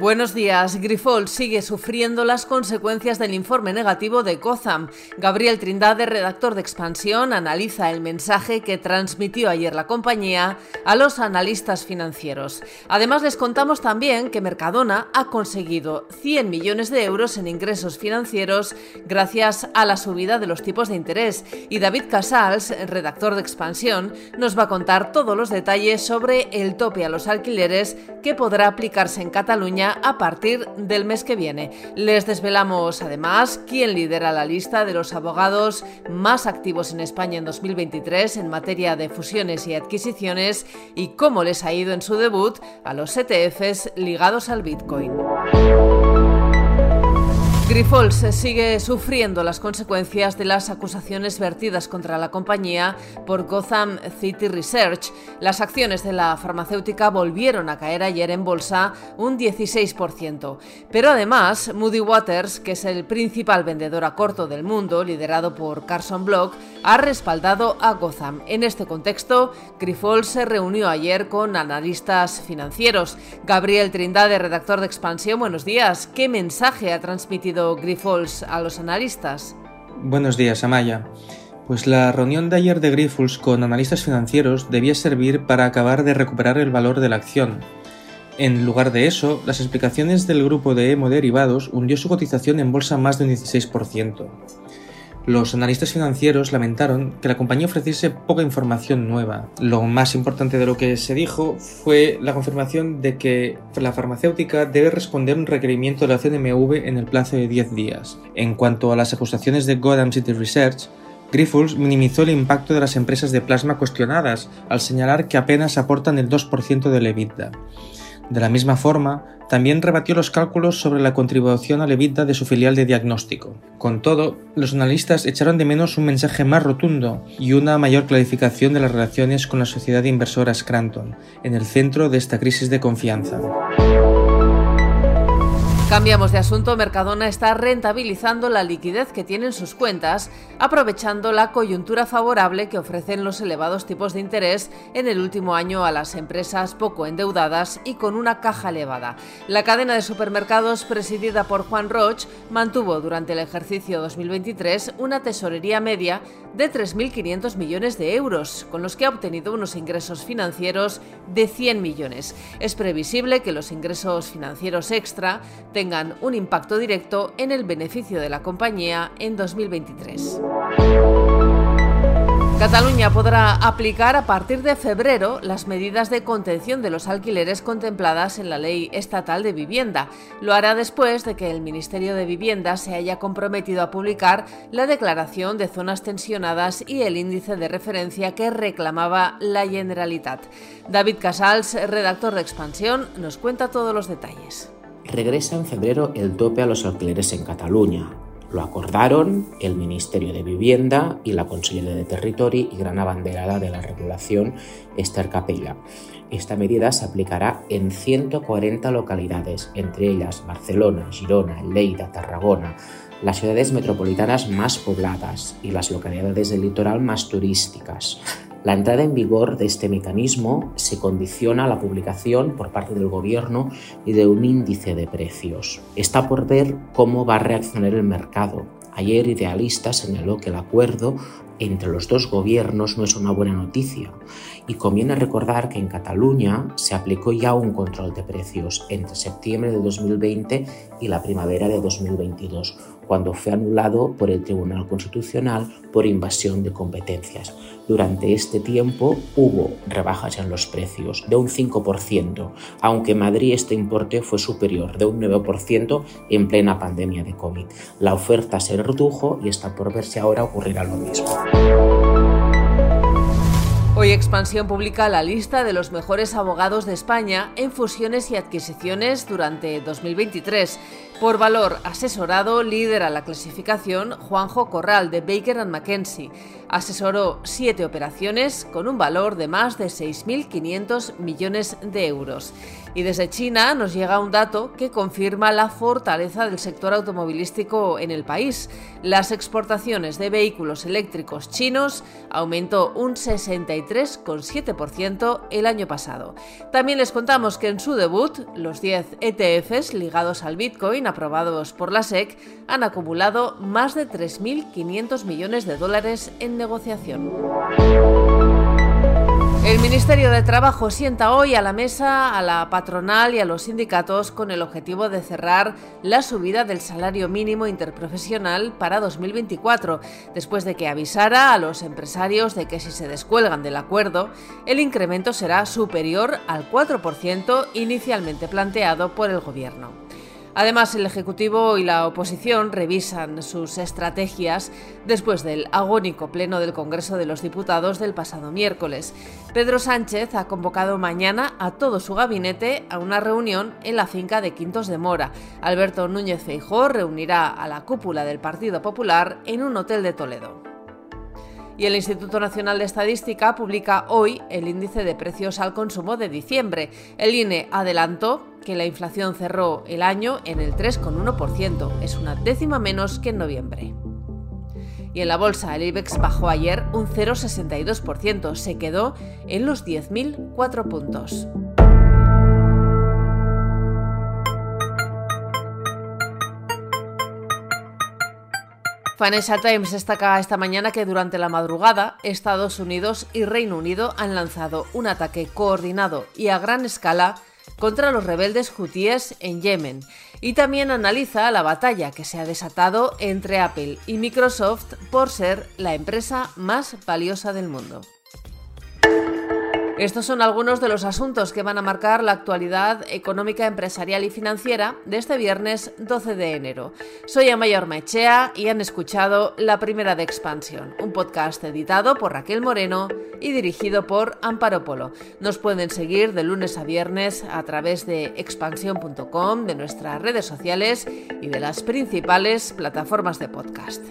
Buenos días. Grifols sigue sufriendo las consecuencias del informe negativo de Gotham. Gabriel Trindade, redactor de Expansión, analiza el mensaje que transmitió ayer la compañía a los analistas financieros. Además, les contamos también que Mercadona ha conseguido 100 millones de euros en ingresos financieros gracias a la subida de los tipos de interés. Y David Casals, redactor de Expansión, nos va a contar todos los detalles sobre el tope a los alquileres que podrá aplicarse en Cataluña a partir del mes que viene. Les desvelamos además quién lidera la lista de los abogados más activos en España en 2023 en materia de fusiones y adquisiciones y cómo les ha ido en su debut a los ETFs ligados al Bitcoin. Grifols sigue sufriendo las consecuencias de las acusaciones vertidas contra la compañía por Gotham City Research. Las acciones de la farmacéutica volvieron a caer ayer en bolsa un 16%. Pero además, Moody Waters, que es el principal vendedor a corto del mundo, liderado por Carson Block, ha respaldado a Gotham. En este contexto, Grifols se reunió ayer con analistas financieros. Gabriel Trindade, redactor de Expansión, buenos días. ¿Qué mensaje ha transmitido Grifols a los analistas? Buenos días, Amaya. Pues la reunión de ayer de Grifols con analistas financieros debía servir para acabar de recuperar el valor de la acción. En lugar de eso, las explicaciones del grupo de Emo Derivados hundió su cotización en bolsa más de un 16%. Los analistas financieros lamentaron que la compañía ofreciese poca información nueva. Lo más importante de lo que se dijo fue la confirmación de que la farmacéutica debe responder un requerimiento de la CNMV en el plazo de 10 días. En cuanto a las acusaciones de Gotham City Research, Grifols minimizó el impacto de las empresas de plasma cuestionadas al señalar que apenas aportan el 2% del EBITDA. De la misma forma, también rebatió los cálculos sobre la contribución al EBITDA de su filial de diagnóstico. Con todo, los analistas echaron de menos un mensaje más rotundo y una mayor clarificación de las relaciones con la sociedad inversora Scranton, en el centro de esta crisis de confianza. Cambiamos de asunto. Mercadona está rentabilizando la liquidez que tiene en sus cuentas, aprovechando la coyuntura favorable que ofrecen los elevados tipos de interés en el último año a las empresas poco endeudadas y con una caja elevada. La cadena de supermercados presidida por Juan Roch mantuvo durante el ejercicio 2023 una tesorería media de 3.500 millones de euros, con los que ha obtenido unos ingresos financieros de 100 millones. Es previsible que los ingresos financieros extra tengan un impacto directo en el beneficio de la compañía en 2023. Cataluña podrá aplicar a partir de febrero las medidas de contención de los alquileres contempladas en la Ley Estatal de Vivienda. Lo hará después de que el Ministerio de Vivienda se haya comprometido a publicar la declaración de zonas tensionadas y el índice de referencia que reclamaba la Generalitat. David Casals, redactor de Expansión, nos cuenta todos los detalles regresa en febrero el tope a los alquileres en Cataluña. Lo acordaron el Ministerio de Vivienda y la Consellera de Territori y gran abanderada de la regulación, Esther Capella. Esta medida se aplicará en 140 localidades, entre ellas Barcelona, Girona, Lleida, Tarragona, las ciudades metropolitanas más pobladas y las localidades del litoral más turísticas. La entrada en vigor de este mecanismo se condiciona a la publicación por parte del Gobierno y de un índice de precios. Está por ver cómo va a reaccionar el mercado. Ayer Idealista señaló que el acuerdo entre los dos gobiernos no es una buena noticia y conviene recordar que en Cataluña se aplicó ya un control de precios entre septiembre de 2020 y la primavera de 2022, cuando fue anulado por el Tribunal Constitucional por invasión de competencias. Durante este tiempo hubo rebajas en los precios de un 5%, aunque en Madrid este importe fue superior de un 9% en plena pandemia de COVID. La oferta se redujo y está por ver si ahora ocurrirá lo mismo. Hoy Expansión publica la lista de los mejores abogados de España en fusiones y adquisiciones durante 2023. Por valor asesorado, lidera la clasificación Juanjo Corral de Baker McKenzie. Asesoró siete operaciones con un valor de más de 6.500 millones de euros. Y desde China nos llega un dato que confirma la fortaleza del sector automovilístico en el país. Las exportaciones de vehículos eléctricos chinos aumentó un 63,7% el año pasado. También les contamos que en su debut, los 10 ETFs ligados al Bitcoin aprobados por la SEC han acumulado más de 3.500 millones de dólares en negociación. El Ministerio de Trabajo sienta hoy a la mesa a la patronal y a los sindicatos con el objetivo de cerrar la subida del salario mínimo interprofesional para 2024, después de que avisara a los empresarios de que si se descuelgan del acuerdo, el incremento será superior al 4% inicialmente planteado por el Gobierno. Además, el Ejecutivo y la oposición revisan sus estrategias después del agónico pleno del Congreso de los Diputados del pasado miércoles. Pedro Sánchez ha convocado mañana a todo su gabinete a una reunión en la finca de Quintos de Mora. Alberto Núñez Feijó reunirá a la cúpula del Partido Popular en un hotel de Toledo. Y el Instituto Nacional de Estadística publica hoy el índice de precios al consumo de diciembre. El INE adelantó que la inflación cerró el año en el 3,1%, es una décima menos que en noviembre. Y en la bolsa, el IBEX bajó ayer un 0,62%, se quedó en los 10.004 puntos. Financial Times destaca esta mañana que durante la madrugada Estados Unidos y Reino Unido han lanzado un ataque coordinado y a gran escala contra los rebeldes hutíes en Yemen y también analiza la batalla que se ha desatado entre Apple y Microsoft por ser la empresa más valiosa del mundo. Estos son algunos de los asuntos que van a marcar la actualidad económica, empresarial y financiera de este viernes 12 de enero. Soy Amaya Ormechea y han escuchado La Primera de Expansión, un podcast editado por Raquel Moreno y dirigido por Amparo Polo. Nos pueden seguir de lunes a viernes a través de expansión.com, de nuestras redes sociales y de las principales plataformas de podcast.